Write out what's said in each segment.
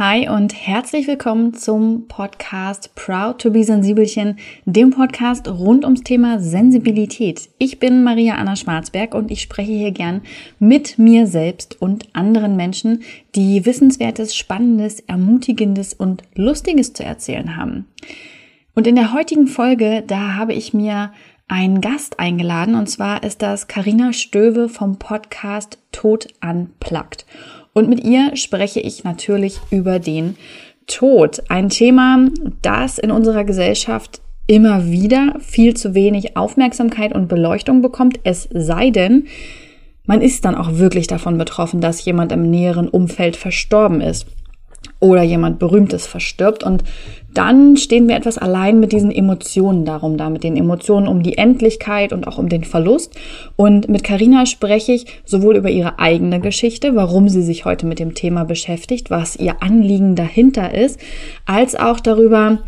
Hi und herzlich willkommen zum Podcast Proud to be Sensibelchen, dem Podcast rund ums Thema Sensibilität. Ich bin Maria Anna Schwarzberg und ich spreche hier gern mit mir selbst und anderen Menschen, die Wissenswertes, Spannendes, Ermutigendes und Lustiges zu erzählen haben. Und in der heutigen Folge, da habe ich mir einen Gast eingeladen und zwar ist das Karina Stöwe vom Podcast Tod Unplugged. Und mit ihr spreche ich natürlich über den Tod. Ein Thema, das in unserer Gesellschaft immer wieder viel zu wenig Aufmerksamkeit und Beleuchtung bekommt, es sei denn, man ist dann auch wirklich davon betroffen, dass jemand im näheren Umfeld verstorben ist oder jemand Berühmtes verstirbt. Und dann stehen wir etwas allein mit diesen Emotionen darum, da mit den Emotionen um die Endlichkeit und auch um den Verlust. Und mit Karina spreche ich sowohl über ihre eigene Geschichte, warum sie sich heute mit dem Thema beschäftigt, was ihr Anliegen dahinter ist, als auch darüber,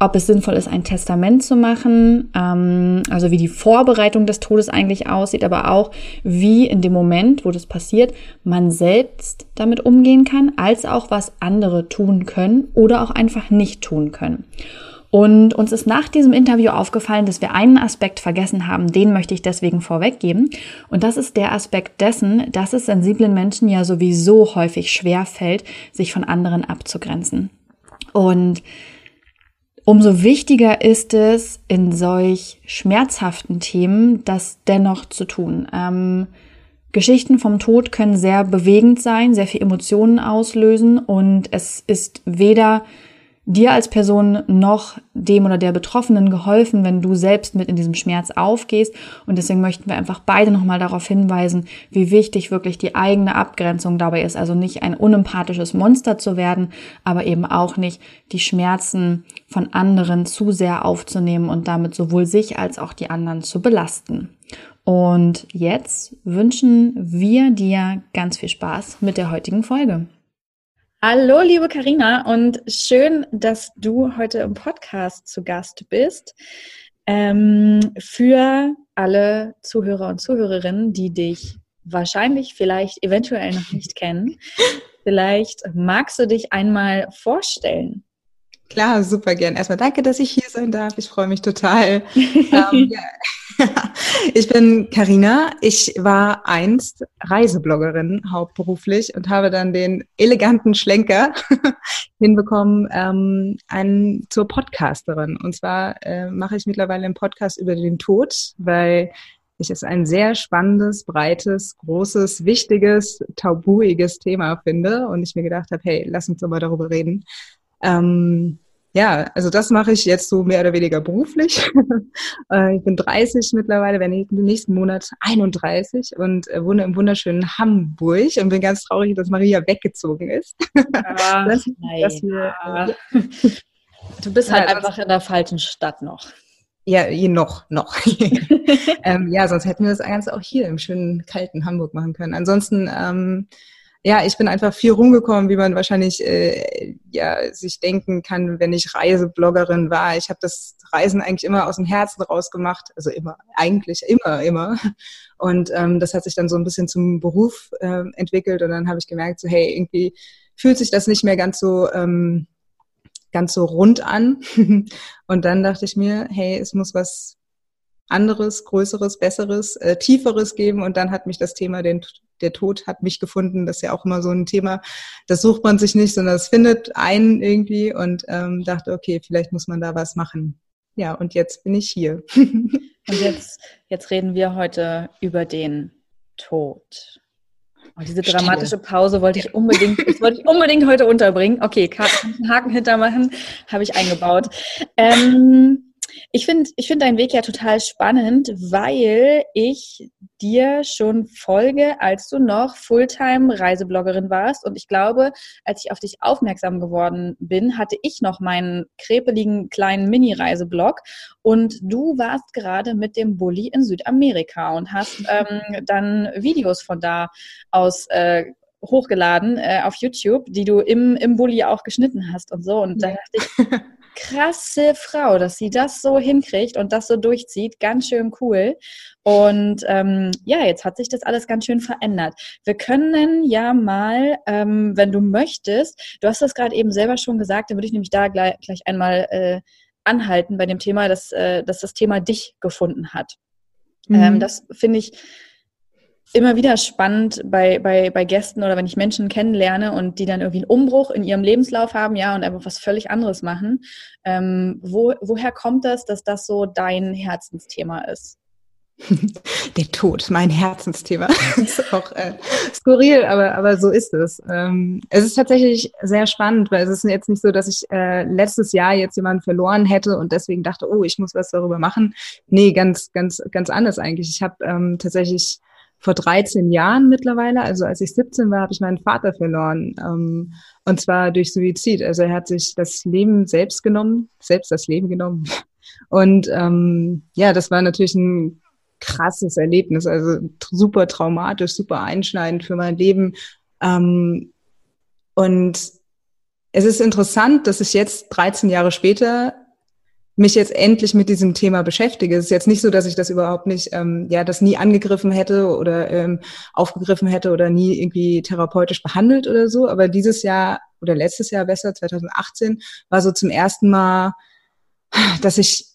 ob es sinnvoll ist, ein Testament zu machen, ähm, also wie die Vorbereitung des Todes eigentlich aussieht, aber auch wie in dem Moment, wo das passiert, man selbst damit umgehen kann, als auch was andere tun können oder auch einfach nicht tun können. Und uns ist nach diesem Interview aufgefallen, dass wir einen Aspekt vergessen haben, den möchte ich deswegen vorweggeben. Und das ist der Aspekt dessen, dass es sensiblen Menschen ja sowieso häufig schwer fällt, sich von anderen abzugrenzen. Und Umso wichtiger ist es, in solch schmerzhaften Themen das dennoch zu tun. Ähm, Geschichten vom Tod können sehr bewegend sein, sehr viel Emotionen auslösen und es ist weder dir als Person noch dem oder der Betroffenen geholfen, wenn du selbst mit in diesem Schmerz aufgehst. Und deswegen möchten wir einfach beide nochmal darauf hinweisen, wie wichtig wirklich die eigene Abgrenzung dabei ist. Also nicht ein unempathisches Monster zu werden, aber eben auch nicht die Schmerzen von anderen zu sehr aufzunehmen und damit sowohl sich als auch die anderen zu belasten. Und jetzt wünschen wir dir ganz viel Spaß mit der heutigen Folge. Hallo, liebe Karina, und schön, dass du heute im Podcast zu Gast bist. Ähm, für alle Zuhörer und Zuhörerinnen, die dich wahrscheinlich, vielleicht, eventuell noch nicht kennen, vielleicht magst du dich einmal vorstellen. Klar, super gern. Erstmal danke, dass ich hier sein darf. Ich freue mich total. ähm, ich bin Karina. Ich war einst Reisebloggerin hauptberuflich und habe dann den eleganten Schlenker hinbekommen, ähm, einen, zur Podcasterin. Und zwar äh, mache ich mittlerweile einen Podcast über den Tod, weil ich es ein sehr spannendes, breites, großes, wichtiges, tabuiges Thema finde und ich mir gedacht habe, hey, lass uns doch mal darüber reden. Ähm, ja, also das mache ich jetzt so mehr oder weniger beruflich. Äh, ich bin 30 mittlerweile, wenn ich im nächsten Monat 31 und äh, wohne im wunderschönen Hamburg und bin ganz traurig, dass Maria weggezogen ist. Ach, das, wir, äh, du bist halt ja, einfach in der falschen Stadt noch. Ja, noch, noch. ähm, ja, sonst hätten wir das Ganze auch hier im schönen, kalten Hamburg machen können. Ansonsten ähm, ja, ich bin einfach viel rumgekommen, wie man wahrscheinlich äh, ja sich denken kann, wenn ich Reisebloggerin war. Ich habe das Reisen eigentlich immer aus dem Herzen rausgemacht, also immer, eigentlich immer, immer. Und ähm, das hat sich dann so ein bisschen zum Beruf äh, entwickelt und dann habe ich gemerkt, so hey, irgendwie fühlt sich das nicht mehr ganz so ähm, ganz so rund an. und dann dachte ich mir, hey, es muss was anderes, größeres, besseres, äh, tieferes geben. Und dann hat mich das Thema, den, der Tod hat mich gefunden. Das ist ja auch immer so ein Thema, das sucht man sich nicht, sondern es findet einen irgendwie und ähm, dachte, okay, vielleicht muss man da was machen. Ja, und jetzt bin ich hier. und jetzt, jetzt reden wir heute über den Tod. Oh, diese dramatische Pause wollte ich unbedingt, das wollte ich unbedingt heute unterbringen. Okay, Haken hintermachen, habe ich eingebaut. Ähm, ich finde ich find deinen Weg ja total spannend, weil ich dir schon folge, als du noch Fulltime-Reisebloggerin warst. Und ich glaube, als ich auf dich aufmerksam geworden bin, hatte ich noch meinen krepeligen kleinen Mini-Reiseblog. Und du warst gerade mit dem Bulli in Südamerika und hast ähm, dann Videos von da aus äh, hochgeladen äh, auf YouTube, die du im, im Bulli auch geschnitten hast und so. Und da dachte ich, krasse Frau, dass sie das so hinkriegt und das so durchzieht. Ganz schön cool. Und ähm, ja, jetzt hat sich das alles ganz schön verändert. Wir können ja mal, ähm, wenn du möchtest, du hast das gerade eben selber schon gesagt, dann würde ich nämlich da gleich, gleich einmal äh, anhalten bei dem Thema, dass, äh, dass das Thema dich gefunden hat. Ähm, mhm. Ähm, das finde ich immer wieder spannend bei, bei, bei Gästen oder wenn ich Menschen kennenlerne und die dann irgendwie einen Umbruch in ihrem Lebenslauf haben, ja, und einfach was völlig anderes machen. Ähm, wo, woher kommt das, dass das so dein Herzensthema ist? Der Tod, mein Herzensthema. Das ist auch äh, skurril, aber, aber so ist es. Ähm, es ist tatsächlich sehr spannend, weil es ist jetzt nicht so, dass ich äh, letztes Jahr jetzt jemanden verloren hätte und deswegen dachte, oh, ich muss was darüber machen. Nee, ganz, ganz, ganz anders eigentlich. Ich habe ähm, tatsächlich vor 13 Jahren mittlerweile, also als ich 17 war, habe ich meinen Vater verloren. Ähm, und zwar durch Suizid. Also er hat sich das Leben selbst genommen, selbst das Leben genommen. Und ähm, ja, das war natürlich ein krasses Erlebnis, also super traumatisch, super einschneidend für mein Leben. Ähm, und es ist interessant, dass ich jetzt 13 Jahre später mich jetzt endlich mit diesem Thema beschäftige. Es ist jetzt nicht so, dass ich das überhaupt nicht, ähm, ja, das nie angegriffen hätte oder ähm, aufgegriffen hätte oder nie irgendwie therapeutisch behandelt oder so. Aber dieses Jahr oder letztes Jahr besser, 2018, war so zum ersten Mal, dass ich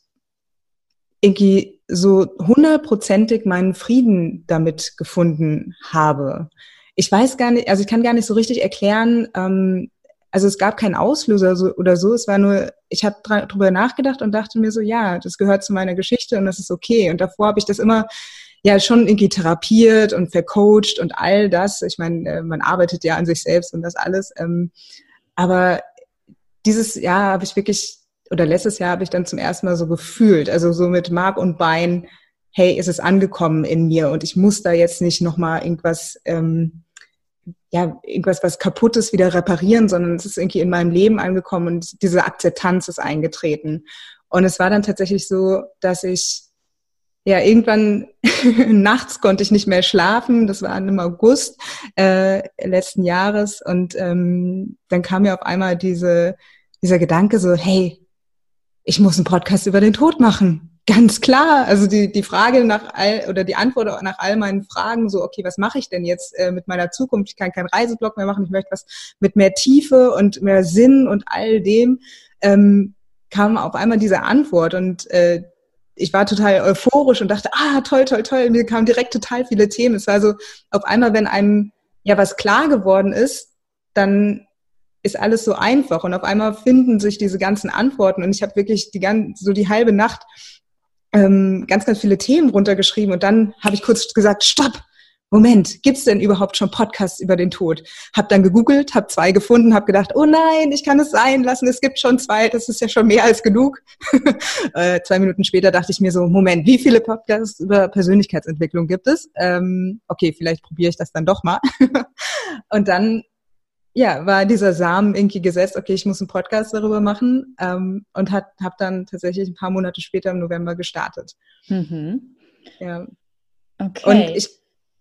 irgendwie so hundertprozentig meinen Frieden damit gefunden habe. Ich weiß gar nicht, also ich kann gar nicht so richtig erklären, ähm, also es gab keinen Auslöser so, oder so, es war nur, ich habe drüber nachgedacht und dachte mir so, ja, das gehört zu meiner Geschichte und das ist okay. Und davor habe ich das immer ja schon irgendwie therapiert und vercoacht und all das. Ich meine, äh, man arbeitet ja an sich selbst und das alles. Ähm, aber dieses Jahr habe ich wirklich, oder letztes Jahr habe ich dann zum ersten Mal so gefühlt, also so mit Mark und Bein, hey, ist es angekommen in mir und ich muss da jetzt nicht nochmal irgendwas ähm, ja, irgendwas, was kaputt ist, wieder reparieren, sondern es ist irgendwie in meinem Leben angekommen und diese Akzeptanz ist eingetreten. Und es war dann tatsächlich so, dass ich, ja, irgendwann nachts konnte ich nicht mehr schlafen. Das war im August äh, letzten Jahres. Und ähm, dann kam mir auf einmal diese, dieser Gedanke so, hey, ich muss einen Podcast über den Tod machen. Ganz klar. Also die, die Frage nach all oder die Antwort nach all meinen Fragen, so, okay, was mache ich denn jetzt äh, mit meiner Zukunft? Ich kann keinen Reiseblog mehr machen, ich möchte was mit mehr Tiefe und mehr Sinn und all dem, ähm, kam auf einmal diese Antwort und äh, ich war total euphorisch und dachte, ah, toll, toll, toll. Mir kamen direkt total viele Themen. Es war so, auf einmal, wenn einem ja was klar geworden ist, dann ist alles so einfach und auf einmal finden sich diese ganzen Antworten und ich habe wirklich die ganze, so die halbe Nacht ähm, ganz, ganz viele Themen runtergeschrieben und dann habe ich kurz gesagt, stopp, Moment, gibt's denn überhaupt schon Podcasts über den Tod? Hab dann gegoogelt, hab zwei gefunden, hab gedacht, oh nein, ich kann es sein lassen, es gibt schon zwei, das ist ja schon mehr als genug. äh, zwei Minuten später dachte ich mir so, Moment, wie viele Podcasts über Persönlichkeitsentwicklung gibt es? Ähm, okay, vielleicht probiere ich das dann doch mal. und dann ja, war dieser Samen irgendwie gesetzt, okay, ich muss einen Podcast darüber machen ähm, und habe dann tatsächlich ein paar Monate später im November gestartet. Mhm. Ja. Okay. Und ich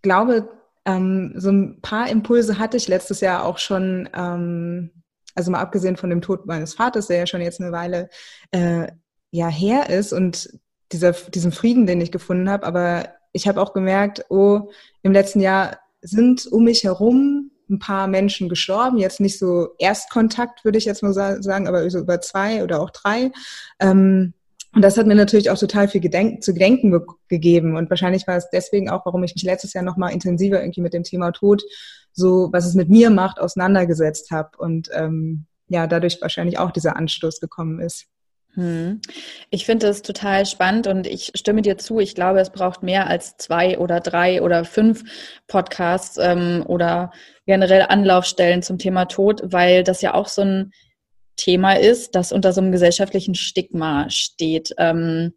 glaube, ähm, so ein paar Impulse hatte ich letztes Jahr auch schon, ähm, also mal abgesehen von dem Tod meines Vaters, der ja schon jetzt eine Weile äh, ja her ist und dieser, diesen Frieden, den ich gefunden habe, aber ich habe auch gemerkt, oh, im letzten Jahr sind um mich herum ein paar Menschen gestorben. Jetzt nicht so Erstkontakt, würde ich jetzt mal sagen, aber so über zwei oder auch drei. Ähm, und das hat mir natürlich auch total viel Gedenk zu gedenken gegeben. Und wahrscheinlich war es deswegen auch, warum ich mich letztes Jahr nochmal intensiver irgendwie mit dem Thema Tod, so was es mit mir macht, auseinandergesetzt habe. Und ähm, ja, dadurch wahrscheinlich auch dieser Anstoß gekommen ist. Hm. Ich finde es total spannend und ich stimme dir zu. Ich glaube, es braucht mehr als zwei oder drei oder fünf Podcasts ähm, oder generell Anlaufstellen zum Thema Tod, weil das ja auch so ein Thema ist, das unter so einem gesellschaftlichen Stigma steht. Ähm,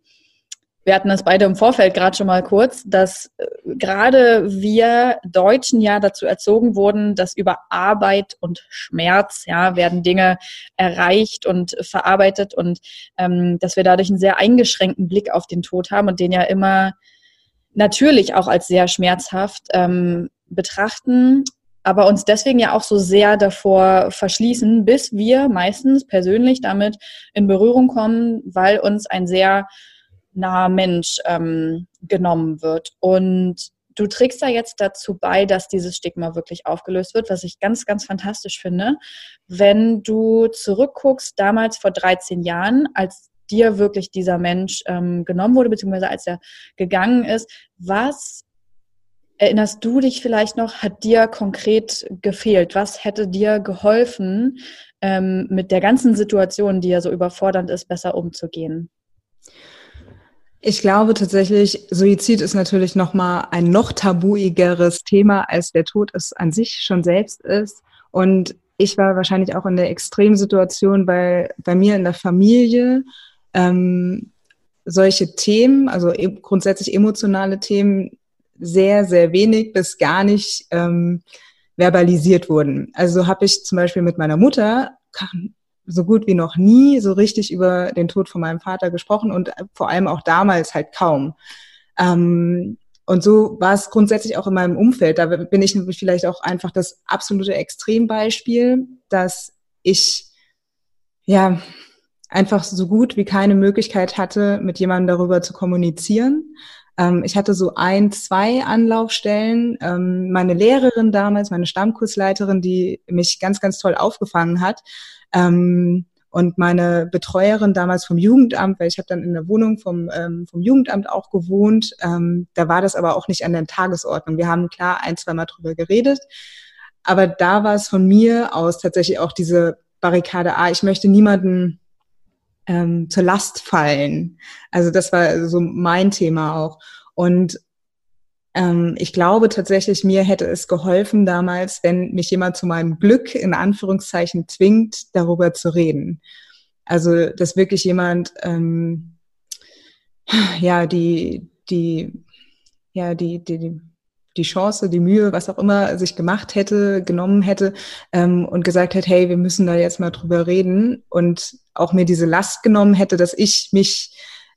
wir hatten das beide im Vorfeld gerade schon mal kurz, dass äh, gerade wir Deutschen ja dazu erzogen wurden, dass über Arbeit und Schmerz ja werden Dinge erreicht und verarbeitet und ähm, dass wir dadurch einen sehr eingeschränkten Blick auf den Tod haben und den ja immer natürlich auch als sehr schmerzhaft ähm, betrachten aber uns deswegen ja auch so sehr davor verschließen, bis wir meistens persönlich damit in Berührung kommen, weil uns ein sehr naher Mensch ähm, genommen wird. Und du trägst da jetzt dazu bei, dass dieses Stigma wirklich aufgelöst wird, was ich ganz, ganz fantastisch finde. Wenn du zurückguckst, damals vor 13 Jahren, als dir wirklich dieser Mensch ähm, genommen wurde, beziehungsweise als er gegangen ist, was erinnerst du dich vielleicht noch, hat dir konkret gefehlt? Was hätte dir geholfen, ähm, mit der ganzen Situation, die ja so überfordernd ist, besser umzugehen? Ich glaube tatsächlich, Suizid ist natürlich noch mal ein noch tabuigeres Thema, als der Tod es an sich schon selbst ist. Und ich war wahrscheinlich auch in der Extremsituation, weil bei mir in der Familie ähm, solche Themen, also e grundsätzlich emotionale Themen, sehr, sehr wenig bis gar nicht ähm, verbalisiert wurden. Also habe ich zum Beispiel mit meiner Mutter so gut wie noch nie so richtig über den Tod von meinem Vater gesprochen und vor allem auch damals halt kaum. Ähm, und so war es grundsätzlich auch in meinem Umfeld. Da bin ich vielleicht auch einfach das absolute Extrembeispiel, dass ich ja einfach so gut wie keine Möglichkeit hatte, mit jemandem darüber zu kommunizieren. Ähm, ich hatte so ein, zwei Anlaufstellen. Ähm, meine Lehrerin damals, meine Stammkursleiterin, die mich ganz, ganz toll aufgefangen hat. Ähm, und meine Betreuerin damals vom Jugendamt, weil ich habe dann in der Wohnung vom, ähm, vom Jugendamt auch gewohnt, ähm, da war das aber auch nicht an der Tagesordnung. Wir haben klar ein, zwei Mal drüber geredet, aber da war es von mir aus tatsächlich auch diese Barrikade, ah, ich möchte niemanden ähm, zur Last fallen. Also das war so mein Thema auch. Und ähm, ich glaube tatsächlich, mir hätte es geholfen damals, wenn mich jemand zu meinem Glück in Anführungszeichen zwingt, darüber zu reden. Also dass wirklich jemand ähm, ja die die ja die die die Chance, die Mühe, was auch immer sich gemacht hätte, genommen hätte ähm, und gesagt hätte, hey, wir müssen da jetzt mal drüber reden und auch mir diese Last genommen hätte, dass ich mich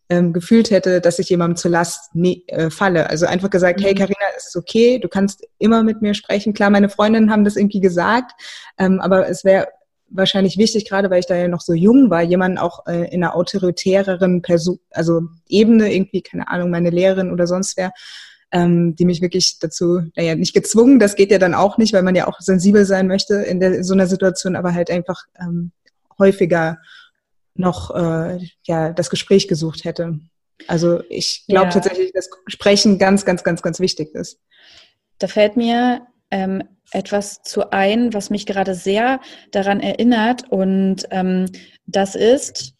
ähm, gefühlt hätte, dass ich jemandem zur Last ne, äh, falle. Also einfach gesagt, mhm. hey Karina, es ist okay, du kannst immer mit mir sprechen. Klar, meine Freundinnen haben das irgendwie gesagt, ähm, aber es wäre wahrscheinlich wichtig, gerade weil ich da ja noch so jung war, jemanden auch äh, in einer autoritäreren Person, also Ebene irgendwie, keine Ahnung, meine Lehrerin oder sonst wer, ähm, die mich wirklich dazu, naja, nicht gezwungen, das geht ja dann auch nicht, weil man ja auch sensibel sein möchte in, der, in so einer Situation, aber halt einfach ähm, häufiger noch äh, ja das Gespräch gesucht hätte. Also ich glaube ja. tatsächlich, dass Sprechen ganz, ganz, ganz, ganz wichtig ist. Da fällt mir ähm, etwas zu ein, was mich gerade sehr daran erinnert. Und ähm, das ist,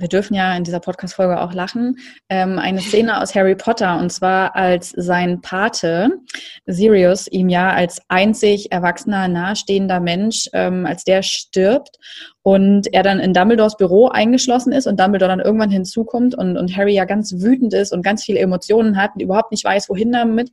wir dürfen ja in dieser Podcast-Folge auch lachen, ähm, eine Szene aus Harry Potter und zwar als sein Pate Sirius ihm ja als einzig erwachsener, nahestehender Mensch, ähm, als der stirbt und er dann in Dumbledores Büro eingeschlossen ist und Dumbledore dann irgendwann hinzukommt und, und Harry ja ganz wütend ist und ganz viele Emotionen hat und überhaupt nicht weiß, wohin damit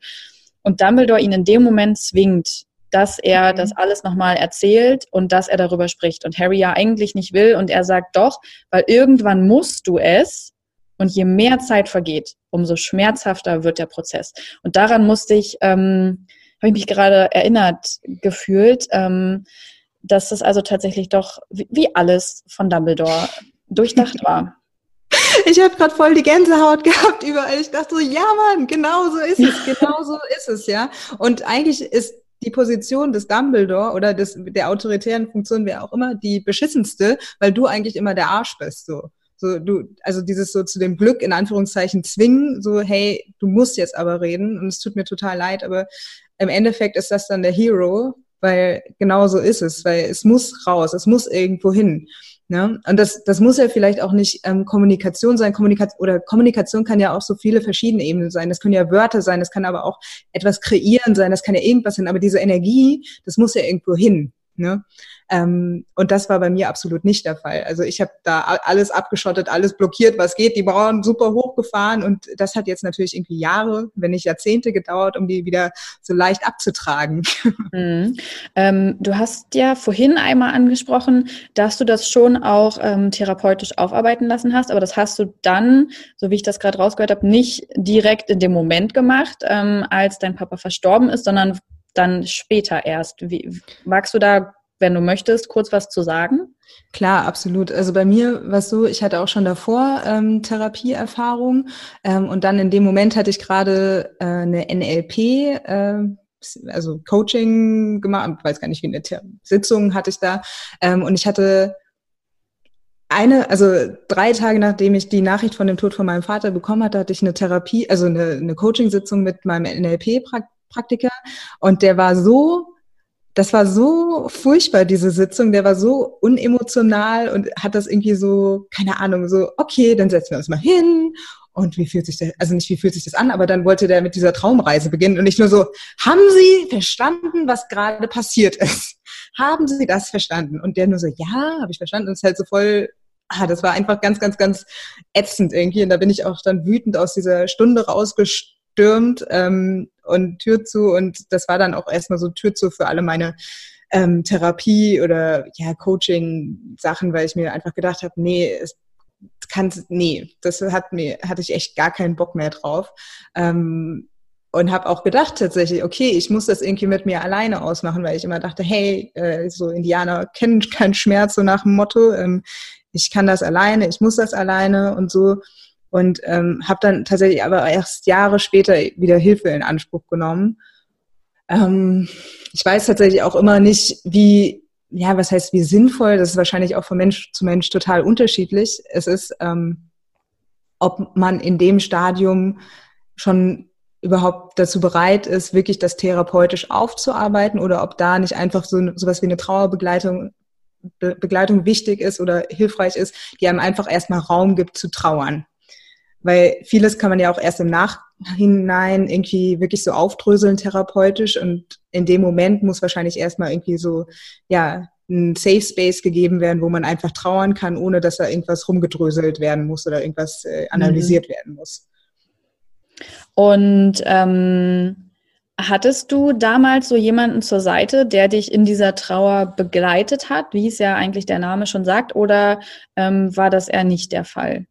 und Dumbledore ihn in dem Moment zwingt, dass er mhm. das alles nochmal erzählt und dass er darüber spricht. Und Harry ja eigentlich nicht will und er sagt doch, weil irgendwann musst du es. Und je mehr Zeit vergeht, umso schmerzhafter wird der Prozess. Und daran musste ich, ähm, habe ich mich gerade erinnert gefühlt, ähm, dass das also tatsächlich doch wie alles von Dumbledore durchdacht war. Ich habe gerade voll die Gänsehaut gehabt überall. Ich dachte so, ja Mann, genau so ist es, genau so ist es, ja. Und eigentlich ist die Position des Dumbledore oder des, der autoritären Funktion, wer auch immer, die beschissenste, weil du eigentlich immer der Arsch bist, so. So, du, also dieses so zu dem Glück in Anführungszeichen zwingen, so, hey, du musst jetzt aber reden und es tut mir total leid, aber im Endeffekt ist das dann der Hero, weil genau so ist es, weil es muss raus, es muss irgendwo hin. Ne? Und das, das muss ja vielleicht auch nicht ähm, Kommunikation sein. Kommunikation oder Kommunikation kann ja auch so viele verschiedene Ebenen sein. Das können ja Wörter sein, das kann aber auch etwas kreieren sein, das kann ja irgendwas sein. Aber diese Energie, das muss ja irgendwo hin. Ne? Ähm, und das war bei mir absolut nicht der Fall. Also ich habe da alles abgeschottet, alles blockiert, was geht, die Bauern super hochgefahren und das hat jetzt natürlich irgendwie Jahre, wenn nicht Jahrzehnte gedauert, um die wieder so leicht abzutragen. Mhm. Ähm, du hast ja vorhin einmal angesprochen, dass du das schon auch ähm, therapeutisch aufarbeiten lassen hast, aber das hast du dann, so wie ich das gerade rausgehört habe, nicht direkt in dem Moment gemacht, ähm, als dein Papa verstorben ist, sondern dann später erst. Wie, magst du da, wenn du möchtest, kurz was zu sagen? Klar, absolut. Also bei mir war es so, ich hatte auch schon davor ähm, Therapieerfahrung ähm, und dann in dem Moment hatte ich gerade äh, eine NLP, äh, also Coaching gemacht, weiß gar nicht, wie eine Sitzung hatte ich da ähm, und ich hatte eine, also drei Tage nachdem ich die Nachricht von dem Tod von meinem Vater bekommen hatte, hatte ich eine Therapie, also eine, eine Coaching-Sitzung mit meinem NLP-Praktiker und der war so, das war so furchtbar, diese Sitzung, der war so unemotional und hat das irgendwie so, keine Ahnung, so, okay, dann setzen wir uns mal hin und wie fühlt sich das, also nicht wie fühlt sich das an, aber dann wollte der mit dieser Traumreise beginnen und nicht nur so, haben Sie verstanden, was gerade passiert ist? haben Sie das verstanden? Und der nur so, ja, habe ich verstanden. Und es halt so voll, ah, das war einfach ganz, ganz, ganz ätzend irgendwie. Und da bin ich auch dann wütend aus dieser Stunde rausgestürmt ähm, und Tür zu. Und das war dann auch erstmal so Tür zu für alle meine ähm, Therapie oder ja, Coaching-Sachen, weil ich mir einfach gedacht habe, nee, es kann, nee, das hat mir, hatte ich echt gar keinen Bock mehr drauf. Ähm, und habe auch gedacht tatsächlich, okay, ich muss das irgendwie mit mir alleine ausmachen, weil ich immer dachte, hey, äh, so Indianer kennen keinen Schmerz, so nach dem Motto, ähm, ich kann das alleine, ich muss das alleine und so. Und ähm, habe dann tatsächlich aber erst Jahre später wieder Hilfe in Anspruch genommen. Ähm, ich weiß tatsächlich auch immer nicht, wie, ja, was heißt wie sinnvoll, das ist wahrscheinlich auch von Mensch zu Mensch total unterschiedlich. Es ist, ähm, ob man in dem Stadium schon überhaupt dazu bereit ist, wirklich das therapeutisch aufzuarbeiten oder ob da nicht einfach so sowas wie eine Trauerbegleitung Be Begleitung wichtig ist oder hilfreich ist, die einem einfach erstmal Raum gibt zu trauern. Weil vieles kann man ja auch erst im Nachhinein irgendwie wirklich so aufdröseln therapeutisch und in dem Moment muss wahrscheinlich erstmal irgendwie so, ja, ein Safe Space gegeben werden, wo man einfach trauern kann, ohne dass da irgendwas rumgedröselt werden muss oder irgendwas äh, analysiert mhm. werden muss. Und ähm, hattest du damals so jemanden zur Seite, der dich in dieser Trauer begleitet hat, wie es ja eigentlich der Name schon sagt, oder ähm, war das eher nicht der Fall?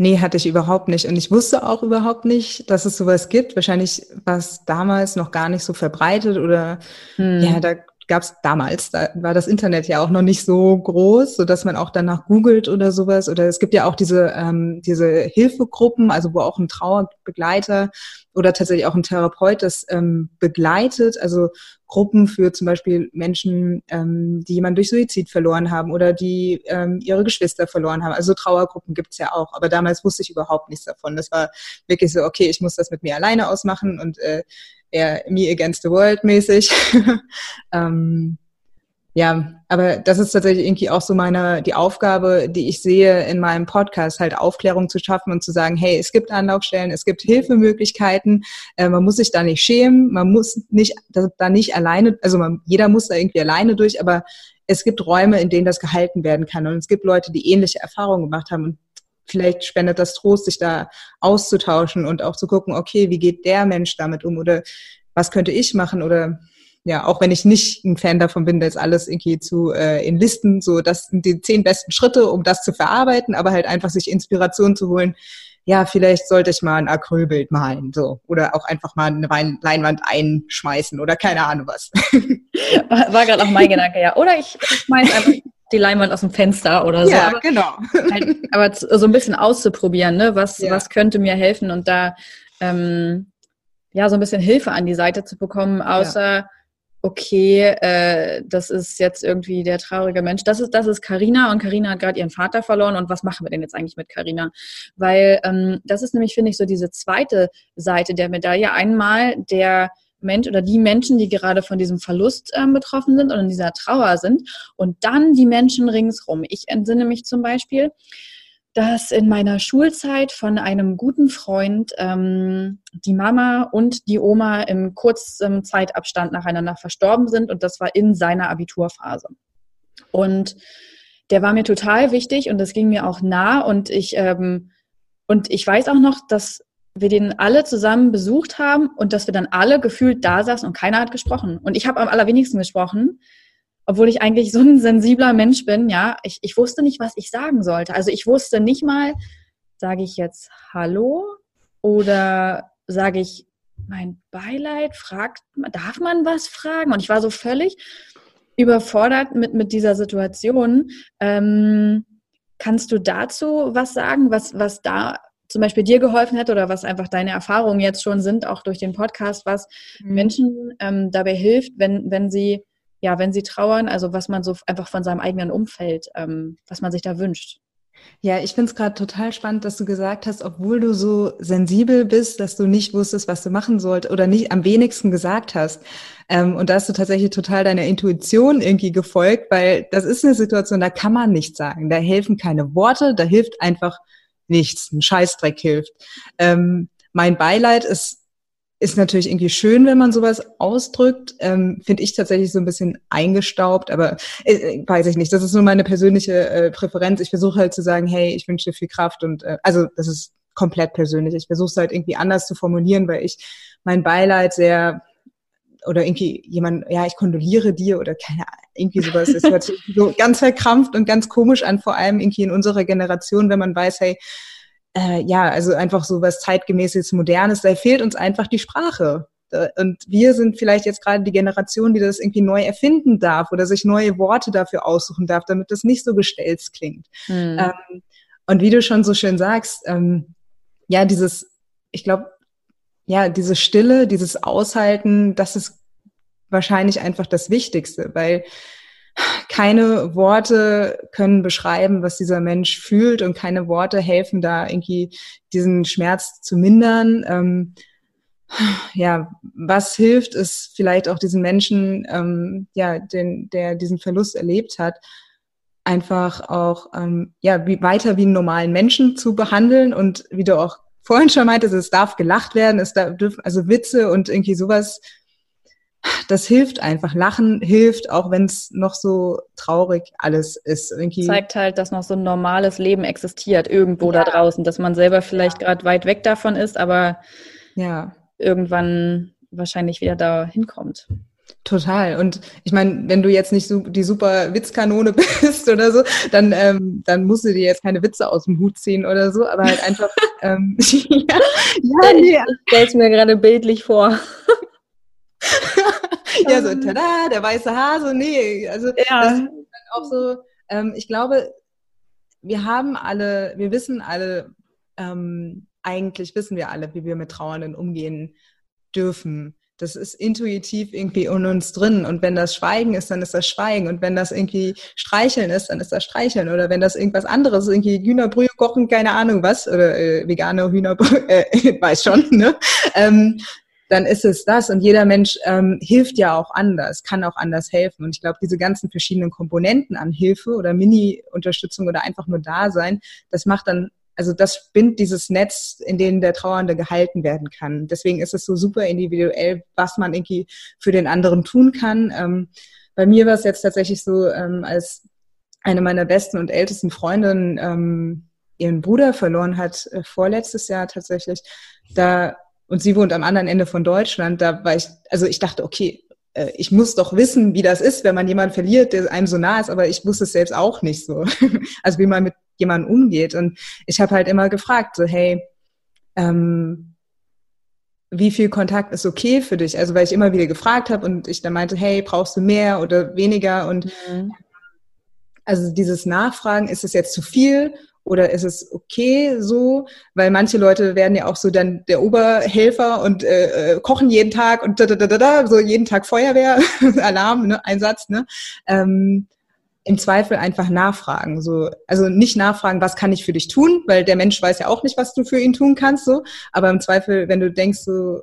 Nee, hatte ich überhaupt nicht. Und ich wusste auch überhaupt nicht, dass es sowas gibt. Wahrscheinlich war es damals noch gar nicht so verbreitet oder hm. ja, da gab es damals, da war das Internet ja auch noch nicht so groß, so dass man auch danach googelt oder sowas. Oder es gibt ja auch diese, ähm, diese Hilfegruppen, also wo auch ein Trauerbegleiter oder tatsächlich auch ein Therapeut das ähm, begleitet, also Gruppen für zum Beispiel Menschen, ähm, die jemanden durch Suizid verloren haben oder die ähm, ihre Geschwister verloren haben. Also Trauergruppen gibt's ja auch. Aber damals wusste ich überhaupt nichts davon. Das war wirklich so, okay, ich muss das mit mir alleine ausmachen und äh, eher me against the world mäßig. ähm, ja, aber das ist tatsächlich irgendwie auch so meine, die Aufgabe, die ich sehe in meinem Podcast, halt Aufklärung zu schaffen und zu sagen, hey, es gibt Anlaufstellen, es gibt Hilfemöglichkeiten, äh, man muss sich da nicht schämen, man muss nicht, da nicht alleine, also man, jeder muss da irgendwie alleine durch, aber es gibt Räume, in denen das gehalten werden kann und es gibt Leute, die ähnliche Erfahrungen gemacht haben und vielleicht spendet das Trost, sich da auszutauschen und auch zu gucken, okay, wie geht der Mensch damit um oder was könnte ich machen oder ja, auch wenn ich nicht ein Fan davon bin, das alles irgendwie zu äh, in Listen, so das sind die zehn besten Schritte, um das zu verarbeiten, aber halt einfach sich Inspiration zu holen. Ja, vielleicht sollte ich mal ein Acrylbild malen, so oder auch einfach mal eine Leinwand einschmeißen oder keine Ahnung was. War, war gerade auch mein Gedanke, ja. Oder ich schmeiß einfach die Leinwand aus dem Fenster oder so. Ja, aber, genau. Halt, aber so ein bisschen auszuprobieren, ne? Was, ja. was könnte mir helfen und da ähm, ja so ein bisschen Hilfe an die Seite zu bekommen, außer ja. okay, äh, das ist jetzt irgendwie der traurige Mensch. Das ist das ist Karina und Karina hat gerade ihren Vater verloren und was machen wir denn jetzt eigentlich mit Karina? Weil ähm, das ist nämlich finde ich so diese zweite Seite der Medaille. Einmal der Mensch oder die Menschen, die gerade von diesem Verlust ähm, betroffen sind und in dieser Trauer sind und dann die Menschen ringsrum. Ich entsinne mich zum Beispiel, dass in meiner Schulzeit von einem guten Freund ähm, die Mama und die Oma im kurzen Zeitabstand nacheinander verstorben sind und das war in seiner Abiturphase. Und der war mir total wichtig und das ging mir auch nah und ich ähm, und ich weiß auch noch, dass wir den alle zusammen besucht haben und dass wir dann alle gefühlt da saßen und keiner hat gesprochen. Und ich habe am allerwenigsten gesprochen, obwohl ich eigentlich so ein sensibler Mensch bin. Ja, ich, ich wusste nicht, was ich sagen sollte. Also ich wusste nicht mal, sage ich jetzt Hallo oder sage ich mein Beileid, fragt, darf man was fragen? Und ich war so völlig überfordert mit, mit dieser Situation. Ähm, kannst du dazu was sagen, was, was da zum Beispiel dir geholfen hat oder was einfach deine Erfahrungen jetzt schon sind, auch durch den Podcast, was mhm. Menschen ähm, dabei hilft, wenn, wenn sie, ja, wenn sie trauern, also was man so einfach von seinem eigenen Umfeld, ähm, was man sich da wünscht. Ja, ich finde es gerade total spannend, dass du gesagt hast, obwohl du so sensibel bist, dass du nicht wusstest, was du machen sollst oder nicht am wenigsten gesagt hast. Ähm, und da hast du tatsächlich total deiner Intuition irgendwie gefolgt, weil das ist eine Situation, da kann man nichts sagen. Da helfen keine Worte, da hilft einfach nichts. Ein Scheißdreck hilft. Ähm, mein Beileid ist ist natürlich irgendwie schön, wenn man sowas ausdrückt. Ähm, Finde ich tatsächlich so ein bisschen eingestaubt, aber äh, weiß ich nicht. Das ist nur meine persönliche äh, Präferenz. Ich versuche halt zu sagen, hey, ich wünsche dir viel Kraft und äh, also das ist komplett persönlich. Ich versuche es halt irgendwie anders zu formulieren, weil ich mein Beileid sehr oder irgendwie jemand, ja, ich kondoliere dir oder keine Ahnung, irgendwie sowas. Es hört sich so ganz verkrampft und ganz komisch an, vor allem irgendwie in unserer Generation, wenn man weiß, hey, äh, ja, also einfach so was zeitgemäßes, modernes, da fehlt uns einfach die Sprache. Und wir sind vielleicht jetzt gerade die Generation, die das irgendwie neu erfinden darf oder sich neue Worte dafür aussuchen darf, damit das nicht so gestelzt klingt. Mhm. Ähm, und wie du schon so schön sagst, ähm, ja, dieses, ich glaube, ja, diese Stille, dieses Aushalten, das ist wahrscheinlich einfach das Wichtigste, weil keine Worte können beschreiben, was dieser Mensch fühlt und keine Worte helfen da irgendwie diesen Schmerz zu mindern. Ähm, ja, was hilft, ist vielleicht auch diesen Menschen, ähm, ja, den, der diesen Verlust erlebt hat, einfach auch ähm, ja wie weiter wie einen normalen Menschen zu behandeln und wie du auch vorhin schon meintest, es darf gelacht werden, es darf also Witze und irgendwie sowas das hilft einfach. Lachen hilft, auch wenn es noch so traurig alles ist. Irgendwie Zeigt halt, dass noch so ein normales Leben existiert irgendwo ja. da draußen, dass man selber vielleicht ja. gerade weit weg davon ist, aber ja. irgendwann wahrscheinlich wieder da hinkommt. Total. Und ich meine, wenn du jetzt nicht so die super Witzkanone bist oder so, dann, ähm, dann musst du dir jetzt keine Witze aus dem Hut ziehen oder so, aber halt einfach. ähm, ja, ja, nee. Ich stell's mir gerade bildlich vor. ja, so, ähm. tada, der weiße Hase, nee, also ja. das ist auch so, ähm, ich glaube, wir haben alle, wir wissen alle, ähm, eigentlich wissen wir alle, wie wir mit Trauernden umgehen dürfen. Das ist intuitiv irgendwie in uns drin. Und wenn das Schweigen ist, dann ist das Schweigen. Und wenn das irgendwie Streicheln ist, dann ist das Streicheln. Oder wenn das irgendwas anderes, irgendwie Hühnerbrühe kochen, keine Ahnung was, oder äh, vegane Hühnerbrühe, äh, weiß schon, ne? Ähm, dann ist es das. Und jeder Mensch ähm, hilft ja auch anders, kann auch anders helfen. Und ich glaube, diese ganzen verschiedenen Komponenten an Hilfe oder Mini-Unterstützung oder einfach nur Dasein, das macht dann, also das spinnt dieses Netz, in dem der Trauernde gehalten werden kann. Deswegen ist es so super individuell, was man irgendwie für den anderen tun kann. Ähm, bei mir war es jetzt tatsächlich so, ähm, als eine meiner besten und ältesten Freundinnen ähm, ihren Bruder verloren hat, äh, vorletztes Jahr tatsächlich, da und sie wohnt am anderen Ende von Deutschland. Da war ich, also ich dachte, okay, äh, ich muss doch wissen, wie das ist, wenn man jemanden verliert, der einem so nah ist, aber ich wusste es selbst auch nicht so. Also wie man mit jemandem umgeht. Und ich habe halt immer gefragt, so, hey, ähm, wie viel Kontakt ist okay für dich? Also weil ich immer wieder gefragt habe und ich dann meinte, hey, brauchst du mehr oder weniger? Und mhm. also dieses Nachfragen, ist es jetzt zu viel oder ist es okay so? Weil manche Leute werden ja auch so dann der Oberhelfer und äh, äh kochen jeden Tag und da, da, da, da, so jeden Tag Feuerwehr, Alarm, ne, Einsatz, ne? Ähm, im Zweifel einfach nachfragen. So, also nicht nachfragen, was kann ich für dich tun, weil der Mensch weiß ja auch nicht, was du für ihn tun kannst. So, aber im Zweifel, wenn du denkst, so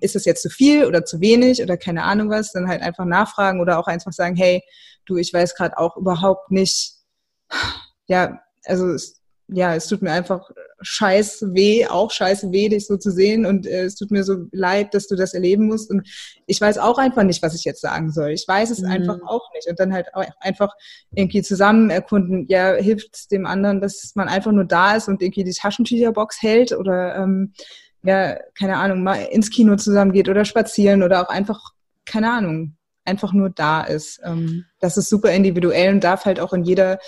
ist es jetzt zu viel oder zu wenig oder keine Ahnung was, dann halt einfach nachfragen oder auch einfach sagen, hey, du, ich weiß gerade auch überhaupt nicht, ja, also es, ja, es tut mir einfach scheiß weh, auch scheiße weh, dich so zu sehen und äh, es tut mir so leid, dass du das erleben musst und ich weiß auch einfach nicht, was ich jetzt sagen soll. Ich weiß es mhm. einfach auch nicht und dann halt einfach irgendwie zusammen erkunden, ja, hilft es dem anderen, dass man einfach nur da ist und irgendwie die Taschentücherbox hält oder ähm, ja, keine Ahnung, mal ins Kino zusammen geht oder spazieren oder auch einfach, keine Ahnung, einfach nur da ist. Ähm, das ist super individuell und darf halt auch in jeder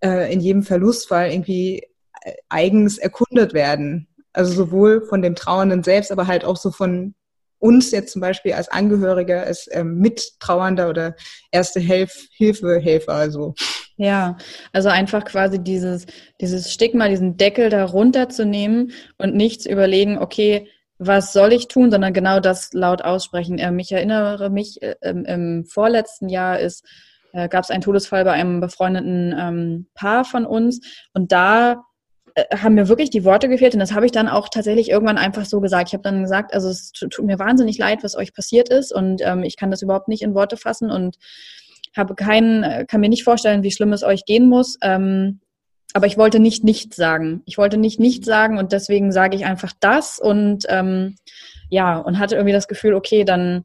äh, in jedem Verlustfall irgendwie äh, eigens erkundet werden. Also sowohl von dem Trauernden selbst, aber halt auch so von uns jetzt zum Beispiel als Angehöriger, als ähm, Mittrauernder oder erste Hilf Hilfehelfer. Also. Ja, also einfach quasi dieses, dieses Stigma, diesen Deckel da runterzunehmen und nicht zu überlegen, okay, was soll ich tun, sondern genau das laut aussprechen. Ähm, ich erinnere mich, äh, im vorletzten Jahr ist, äh, gab es einen Todesfall bei einem befreundeten ähm, Paar von uns und da äh, haben mir wirklich die Worte gefehlt und das habe ich dann auch tatsächlich irgendwann einfach so gesagt. Ich habe dann gesagt, also es tut mir wahnsinnig leid, was euch passiert ist und ähm, ich kann das überhaupt nicht in Worte fassen und habe keinen, äh, kann mir nicht vorstellen, wie schlimm es euch gehen muss. Ähm, aber ich wollte nicht nichts sagen. Ich wollte nicht nichts sagen und deswegen sage ich einfach das und ähm, ja und hatte irgendwie das Gefühl, okay, dann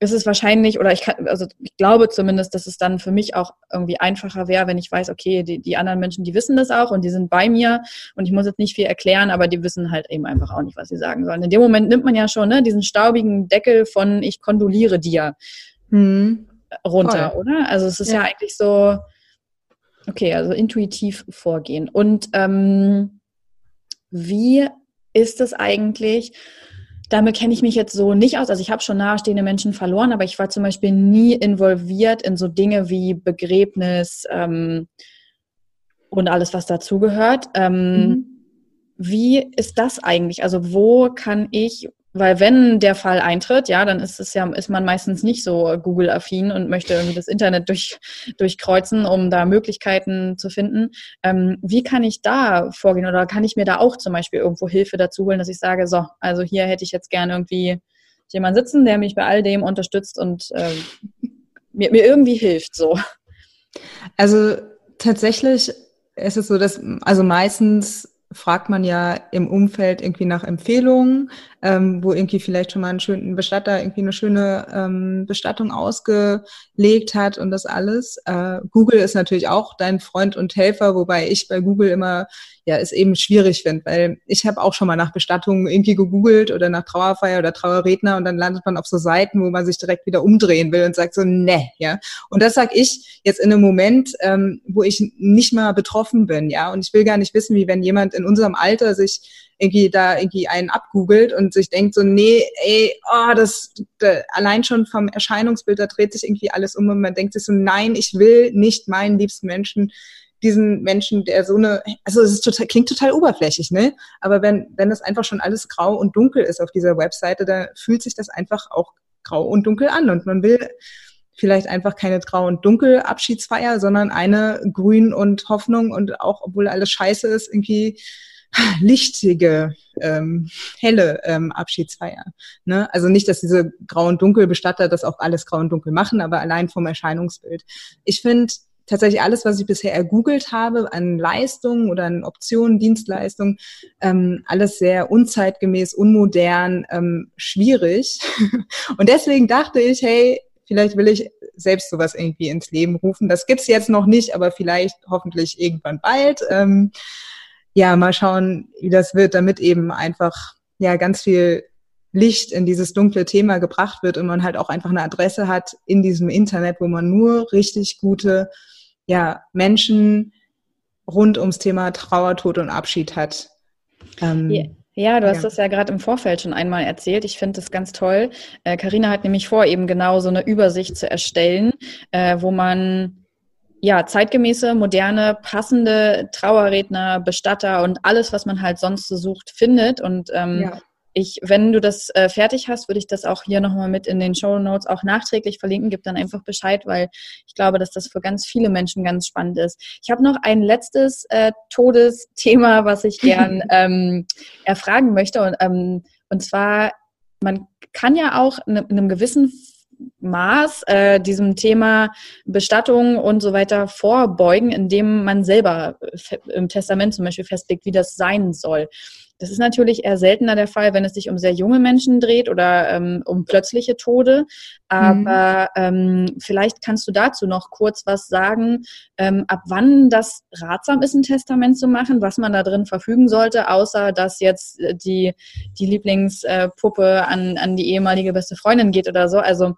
ist es wahrscheinlich, oder ich kann, also ich glaube zumindest, dass es dann für mich auch irgendwie einfacher wäre, wenn ich weiß, okay, die, die anderen Menschen, die wissen das auch und die sind bei mir und ich muss jetzt nicht viel erklären, aber die wissen halt eben einfach auch nicht, was sie sagen sollen. In dem Moment nimmt man ja schon ne, diesen staubigen Deckel von ich kondoliere dir hm. runter, Voll. oder? Also es ist ja. ja. eigentlich so, okay, also intuitiv vorgehen. Und ähm, wie ist es eigentlich? Damit kenne ich mich jetzt so nicht aus. Also ich habe schon nahestehende Menschen verloren, aber ich war zum Beispiel nie involviert in so Dinge wie Begräbnis ähm, und alles, was dazugehört. Ähm, mhm. Wie ist das eigentlich? Also wo kann ich, weil wenn der Fall eintritt, ja, dann ist es ja, ist man meistens nicht so Google-affin und möchte irgendwie das Internet durch, durchkreuzen, um da Möglichkeiten zu finden. Ähm, wie kann ich da vorgehen oder kann ich mir da auch zum Beispiel irgendwo Hilfe dazu holen, dass ich sage, so, also hier hätte ich jetzt gerne irgendwie jemanden sitzen, der mich bei all dem unterstützt und äh, mir, mir irgendwie hilft, so. Also tatsächlich ist es so, dass, also meistens fragt man ja im Umfeld irgendwie nach Empfehlungen, ähm, wo irgendwie vielleicht schon mal einen schönen Bestatter irgendwie eine schöne ähm, Bestattung ausgelegt hat und das alles. Äh, Google ist natürlich auch dein Freund und Helfer, wobei ich bei Google immer ja es eben schwierig finde, weil ich habe auch schon mal nach Bestattungen irgendwie gegoogelt oder nach Trauerfeier oder Trauerredner und dann landet man auf so Seiten, wo man sich direkt wieder umdrehen will und sagt so, ne, ja. Und das sag ich jetzt in einem Moment, ähm, wo ich nicht mal betroffen bin, ja. Und ich will gar nicht wissen, wie wenn jemand in unserem Alter sich irgendwie da irgendwie einen abgoogelt und sich denkt so, nee, ey, oh, das, da, allein schon vom Erscheinungsbild, da dreht sich irgendwie alles um und man denkt sich so, nein, ich will nicht meinen liebsten Menschen diesen Menschen, der so eine, also es ist total, klingt total oberflächlich, ne? Aber wenn, wenn das einfach schon alles grau und dunkel ist auf dieser Webseite, da fühlt sich das einfach auch grau und dunkel an und man will vielleicht einfach keine grau und dunkel Abschiedsfeier, sondern eine grün und Hoffnung und auch, obwohl alles scheiße ist, irgendwie lichtige, ähm, helle ähm, Abschiedsfeier. Ne? Also nicht, dass diese grau und dunkel Bestatter das auch alles grau und dunkel machen, aber allein vom Erscheinungsbild. Ich finde, tatsächlich alles, was ich bisher ergoogelt habe an Leistungen oder an Optionen, Dienstleistungen, ähm, alles sehr unzeitgemäß, unmodern, ähm, schwierig. Und deswegen dachte ich, hey, vielleicht will ich selbst sowas irgendwie ins Leben rufen. Das gibt's jetzt noch nicht, aber vielleicht hoffentlich irgendwann bald. Ähm, ja, mal schauen, wie das wird, damit eben einfach ja ganz viel Licht in dieses dunkle Thema gebracht wird und man halt auch einfach eine Adresse hat in diesem Internet, wo man nur richtig gute ja, Menschen rund ums Thema Trauer, Tod und Abschied hat. Ähm, yeah. Ja, du hast ja. das ja gerade im Vorfeld schon einmal erzählt. Ich finde das ganz toll. Karina äh, hat nämlich vor, eben genau so eine Übersicht zu erstellen, äh, wo man ja zeitgemäße, moderne, passende Trauerredner, Bestatter und alles, was man halt sonst so sucht, findet. Und ähm, ja ich, wenn du das äh, fertig hast, würde ich das auch hier nochmal mit in den Show Notes auch nachträglich verlinken. Gib dann einfach Bescheid, weil ich glaube, dass das für ganz viele Menschen ganz spannend ist. Ich habe noch ein letztes äh, Todesthema, was ich gern ähm, erfragen möchte. Und, ähm, und zwar, man kann ja auch in einem gewissen Maß äh, diesem Thema Bestattung und so weiter vorbeugen, indem man selber äh, im Testament zum Beispiel festlegt, wie das sein soll. Das ist natürlich eher seltener der Fall, wenn es sich um sehr junge Menschen dreht oder ähm, um plötzliche Tode. Aber mhm. ähm, vielleicht kannst du dazu noch kurz was sagen, ähm, ab wann das ratsam ist, ein Testament zu machen, was man da drin verfügen sollte, außer dass jetzt äh, die, die Lieblingspuppe an, an die ehemalige beste Freundin geht oder so. Also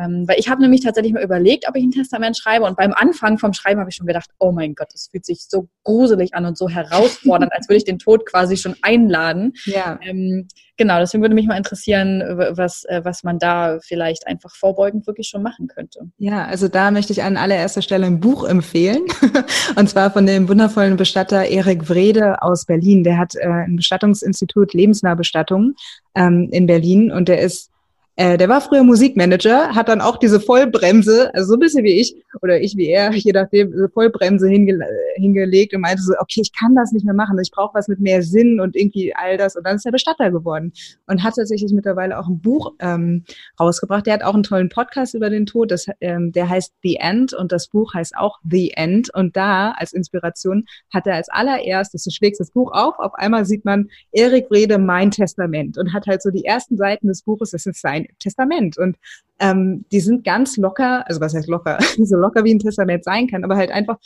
Ähm, weil ich habe nämlich tatsächlich mal überlegt, ob ich ein Testament schreibe und beim Anfang vom Schreiben habe ich schon gedacht, oh mein Gott, das fühlt sich so gruselig an und so herausfordernd, als würde ich den Tod quasi schon einladen. Ja. Ähm, genau, deswegen würde mich mal interessieren, was, äh, was man da vielleicht einfach vorbeugend wirklich schon machen könnte. Ja, also da möchte ich an allererster Stelle ein Buch empfehlen. und zwar von dem wundervollen Bestatter Erik Wrede aus Berlin. Der hat äh, ein Bestattungsinstitut Lebensnah Bestattung ähm, in Berlin und der ist äh, der war früher Musikmanager, hat dann auch diese Vollbremse, also so ein bisschen wie ich oder ich wie er, je nachdem, diese Vollbremse hinge hingelegt und meinte so, okay, ich kann das nicht mehr machen, ich brauche was mit mehr Sinn und irgendwie all das. Und dann ist er Bestatter geworden und hat tatsächlich mittlerweile auch ein Buch ähm, rausgebracht. Der hat auch einen tollen Podcast über den Tod, das, ähm, der heißt The End und das Buch heißt auch The End. Und da als Inspiration hat er als allererstes, du schlägst das Buch auf, auf einmal sieht man Erik Wrede, Mein Testament und hat halt so die ersten Seiten des Buches, das ist sein Testament. Und ähm, die sind ganz locker, also was heißt locker, so locker wie ein Testament sein kann, aber halt einfach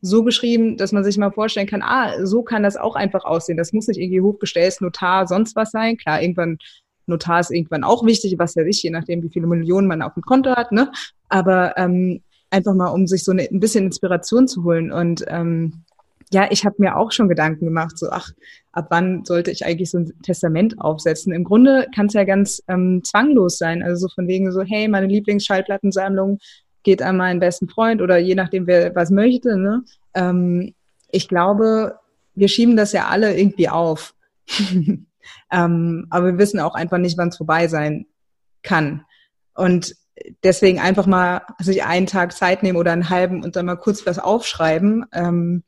so geschrieben, dass man sich mal vorstellen kann, ah, so kann das auch einfach aussehen. Das muss nicht irgendwie hochgestellt, Notar, sonst was sein. Klar, irgendwann, Notar ist irgendwann auch wichtig, was ja ich, je nachdem, wie viele Millionen man auf dem Konto hat, ne? Aber ähm, einfach mal, um sich so eine, ein bisschen Inspiration zu holen. Und ähm, ja, ich habe mir auch schon Gedanken gemacht, so, ach, ab wann sollte ich eigentlich so ein Testament aufsetzen? Im Grunde kann es ja ganz ähm, zwanglos sein, also so von wegen so, hey, meine Lieblingsschallplattensammlung geht an meinen besten Freund oder je nachdem, wer was möchte. Ne? Ähm, ich glaube, wir schieben das ja alle irgendwie auf. ähm, aber wir wissen auch einfach nicht, wann es vorbei sein kann. Und deswegen einfach mal sich einen Tag Zeit nehmen oder einen halben und dann mal kurz was aufschreiben. Ähm,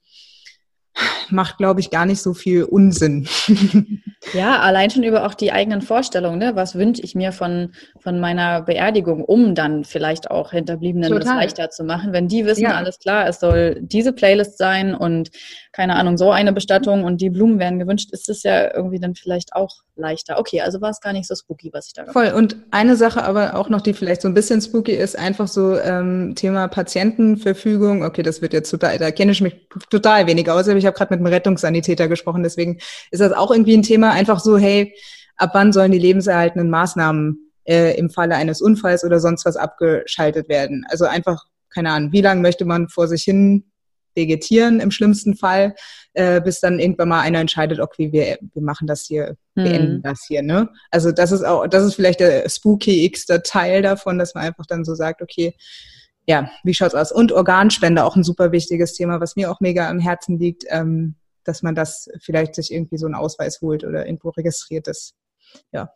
macht, glaube ich, gar nicht so viel Unsinn. ja, allein schon über auch die eigenen Vorstellungen. Ne? Was wünsche ich mir von, von meiner Beerdigung, um dann vielleicht auch Hinterbliebenen Total. das leichter zu machen. Wenn die wissen, ja. alles klar, es soll diese Playlist sein und keine Ahnung, so eine Bestattung und die Blumen werden gewünscht, ist es ja irgendwie dann vielleicht auch leichter. Okay, also war es gar nicht so spooky, was ich da Voll. Und eine Sache aber auch noch, die vielleicht so ein bisschen spooky ist, einfach so ähm, Thema Patientenverfügung. Okay, das wird jetzt total, da kenne ich mich total wenig aus, aber ich habe gerade mit einem Rettungssanitäter gesprochen, deswegen ist das auch irgendwie ein Thema, einfach so, hey, ab wann sollen die lebenserhaltenden Maßnahmen äh, im Falle eines Unfalls oder sonst was abgeschaltet werden? Also einfach, keine Ahnung, wie lange möchte man vor sich hin vegetieren im schlimmsten Fall, äh, bis dann irgendwann mal einer entscheidet, okay, wir, wir machen das hier, wir mhm. enden das hier, ne? Also das ist auch, das ist vielleicht der spooky-igste Teil davon, dass man einfach dann so sagt, okay, ja, wie schaut's aus? Und Organspende auch ein super wichtiges Thema, was mir auch mega am Herzen liegt, ähm, dass man das vielleicht sich irgendwie so einen Ausweis holt oder irgendwo registriert ist. Ja.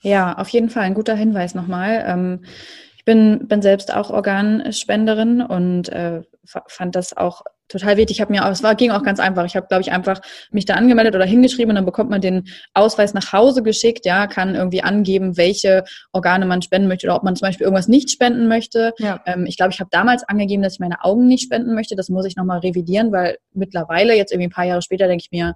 Ja, auf jeden Fall ein guter Hinweis nochmal. Ähm, bin, bin selbst auch Organspenderin und äh, fand das auch total wichtig. Ich habe mir, es war ging auch ganz einfach. Ich habe, glaube ich, einfach mich da angemeldet oder hingeschrieben und dann bekommt man den Ausweis nach Hause geschickt. Ja, kann irgendwie angeben, welche Organe man spenden möchte oder ob man zum Beispiel irgendwas nicht spenden möchte. Ja. Ähm, ich glaube, ich habe damals angegeben, dass ich meine Augen nicht spenden möchte. Das muss ich nochmal revidieren, weil mittlerweile jetzt irgendwie ein paar Jahre später denke ich mir,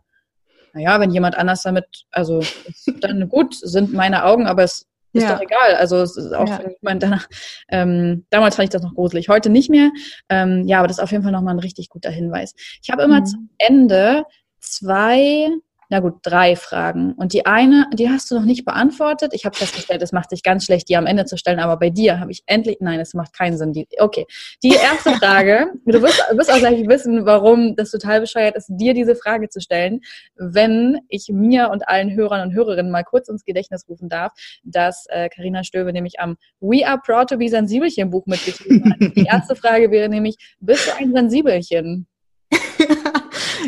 naja, wenn jemand anders damit, also dann gut, sind meine Augen, aber es ist ja. doch egal. Also es ist auch, ja. ich meine, danach, ähm, damals fand ich das noch gruselig, heute nicht mehr. Ähm, ja, aber das ist auf jeden Fall nochmal ein richtig guter Hinweis. Ich habe immer mhm. zum Ende zwei na gut, drei Fragen. Und die eine, die hast du noch nicht beantwortet. Ich habe festgestellt, es macht sich ganz schlecht, die am Ende zu stellen, aber bei dir habe ich endlich, nein, es macht keinen Sinn. Die, okay, die erste Frage, du wirst, wirst auch gleich wissen, warum das total bescheuert ist, dir diese Frage zu stellen, wenn ich mir und allen Hörern und Hörerinnen mal kurz ins Gedächtnis rufen darf, dass Karina äh, Stöbe nämlich am We Are Proud to Be Sensibelchen Buch mitgeschrieben hat. Die erste Frage wäre nämlich, bist du ein Sensibelchen?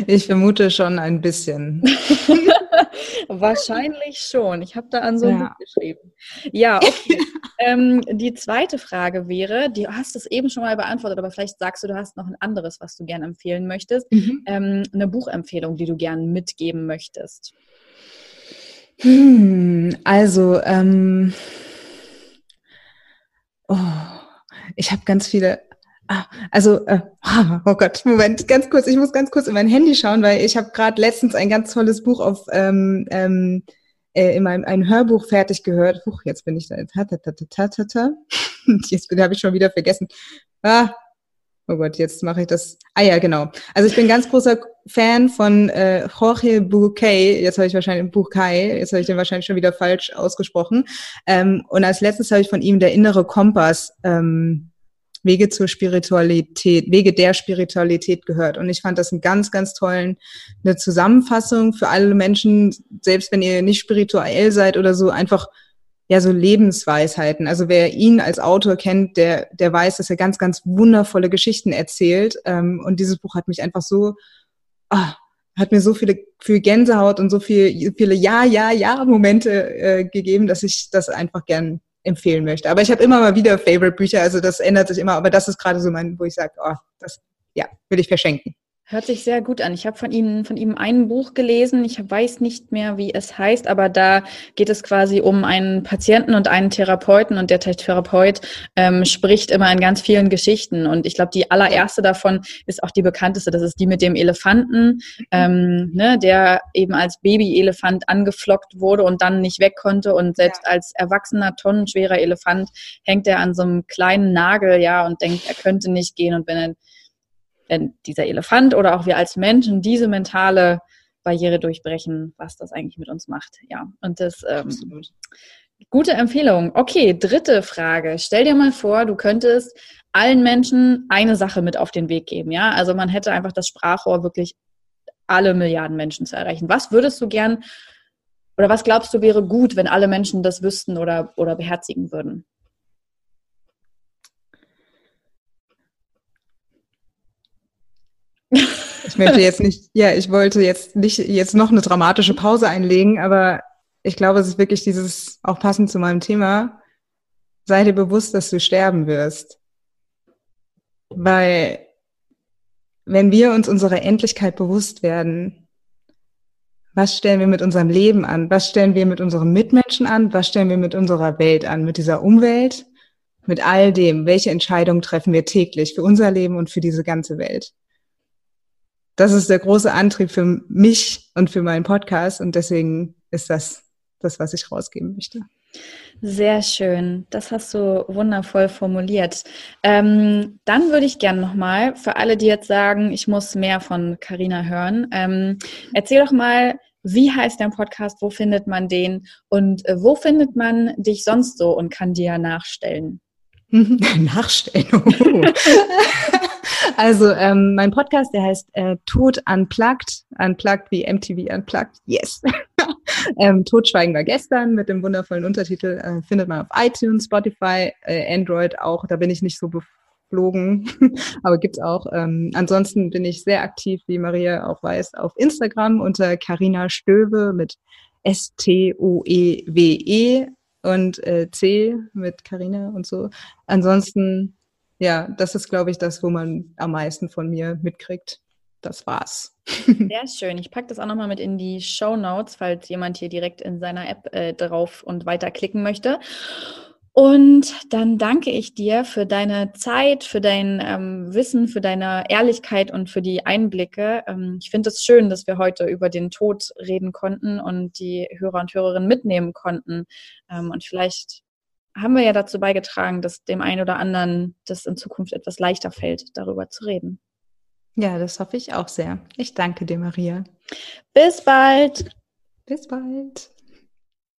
Ich vermute schon ein bisschen. Wahrscheinlich schon. Ich habe da an so ein ja. Buch geschrieben. Ja, okay. ähm, die zweite Frage wäre, du hast es eben schon mal beantwortet, aber vielleicht sagst du, du hast noch ein anderes, was du gerne empfehlen möchtest. Mhm. Ähm, eine Buchempfehlung, die du gerne mitgeben möchtest. Hm, also, ähm, oh, ich habe ganz viele also, äh, oh Gott, Moment, ganz kurz, ich muss ganz kurz in mein Handy schauen, weil ich habe gerade letztens ein ganz tolles Buch auf ähm, ähm, äh, in meinem ein Hörbuch fertig gehört. Huch, jetzt bin ich da. Ta, ta, ta, ta, ta, ta. Jetzt habe ich schon wieder vergessen. Ah, oh Gott, jetzt mache ich das. Ah ja, genau. Also ich bin ganz großer Fan von äh, Jorge Bucay, jetzt habe ich wahrscheinlich Bucay, jetzt habe ich den wahrscheinlich schon wieder falsch ausgesprochen. Ähm, und als letztes habe ich von ihm der innere Kompass ähm, Wege zur Spiritualität, Wege der Spiritualität gehört. Und ich fand das einen ganz, ganz tollen, eine Zusammenfassung für alle Menschen, selbst wenn ihr nicht spirituell seid oder so, einfach ja so Lebensweisheiten. Also wer ihn als Autor kennt, der der weiß, dass er ganz ganz wundervolle Geschichten erzählt. Ähm, und dieses Buch hat mich einfach so ah, hat mir so viele viel Gänsehaut und so viel, viele Ja Ja Ja Momente äh, gegeben, dass ich das einfach gern empfehlen möchte. Aber ich habe immer mal wieder Favorite-Bücher, also das ändert sich immer, aber das ist gerade so mein, wo ich sage, oh, das ja, will ich verschenken. Hört sich sehr gut an. Ich habe von Ihnen, von ihm ein Buch gelesen. Ich weiß nicht mehr, wie es heißt, aber da geht es quasi um einen Patienten und einen Therapeuten und der Therapeut ähm, spricht immer in ganz vielen Geschichten. Und ich glaube, die allererste davon ist auch die bekannteste. Das ist die mit dem Elefanten, ähm, ne, der eben als Babyelefant angeflockt wurde und dann nicht weg konnte und selbst ja. als erwachsener tonnenschwerer Elefant hängt er an so einem kleinen Nagel, ja, und denkt, er könnte nicht gehen und wenn er wenn dieser Elefant oder auch wir als Menschen diese mentale Barriere durchbrechen, was das eigentlich mit uns macht. Ja, und das ähm, gute Empfehlung. Okay, dritte Frage. Stell dir mal vor, du könntest allen Menschen eine Sache mit auf den Weg geben. Ja, also man hätte einfach das Sprachrohr wirklich alle Milliarden Menschen zu erreichen. Was würdest du gern oder was glaubst du wäre gut, wenn alle Menschen das wüssten oder, oder beherzigen würden? Ich möchte jetzt nicht, ja, ich wollte jetzt nicht jetzt noch eine dramatische Pause einlegen, aber ich glaube, es ist wirklich dieses, auch passend zu meinem Thema, sei dir bewusst, dass du sterben wirst. Weil, wenn wir uns unserer Endlichkeit bewusst werden, was stellen wir mit unserem Leben an? Was stellen wir mit unseren Mitmenschen an? Was stellen wir mit unserer Welt an? Mit dieser Umwelt? Mit all dem? Welche Entscheidungen treffen wir täglich für unser Leben und für diese ganze Welt? Das ist der große Antrieb für mich und für meinen Podcast und deswegen ist das das, was ich rausgeben möchte. Sehr schön, das hast du wundervoll formuliert. Ähm, dann würde ich gerne nochmal für alle, die jetzt sagen, ich muss mehr von Carina hören, ähm, erzähl doch mal, wie heißt dein Podcast, wo findet man den und äh, wo findet man dich sonst so und kann dir nachstellen? nachstellen. Also ähm, mein Podcast, der heißt äh, Tod Unplugged, Unplugged wie MTV Unplugged, yes. ähm, Totschweigen war gestern mit dem wundervollen Untertitel, äh, findet man auf iTunes, Spotify, äh, Android auch, da bin ich nicht so beflogen, aber gibt's auch. Ähm, ansonsten bin ich sehr aktiv, wie Maria auch weiß, auf Instagram unter Carina Stöwe mit S-T-O-E-W-E -E und äh, C mit Carina und so. Ansonsten ja, das ist, glaube ich, das, wo man am meisten von mir mitkriegt. Das war's. Sehr schön. Ich packe das auch nochmal mit in die Show Notes, falls jemand hier direkt in seiner App äh, drauf und weiterklicken möchte. Und dann danke ich dir für deine Zeit, für dein ähm, Wissen, für deine Ehrlichkeit und für die Einblicke. Ähm, ich finde es schön, dass wir heute über den Tod reden konnten und die Hörer und Hörerinnen mitnehmen konnten. Ähm, und vielleicht haben wir ja dazu beigetragen, dass dem einen oder anderen das in Zukunft etwas leichter fällt, darüber zu reden. Ja, das hoffe ich auch sehr. Ich danke dir, Maria. Bis bald. Bis bald.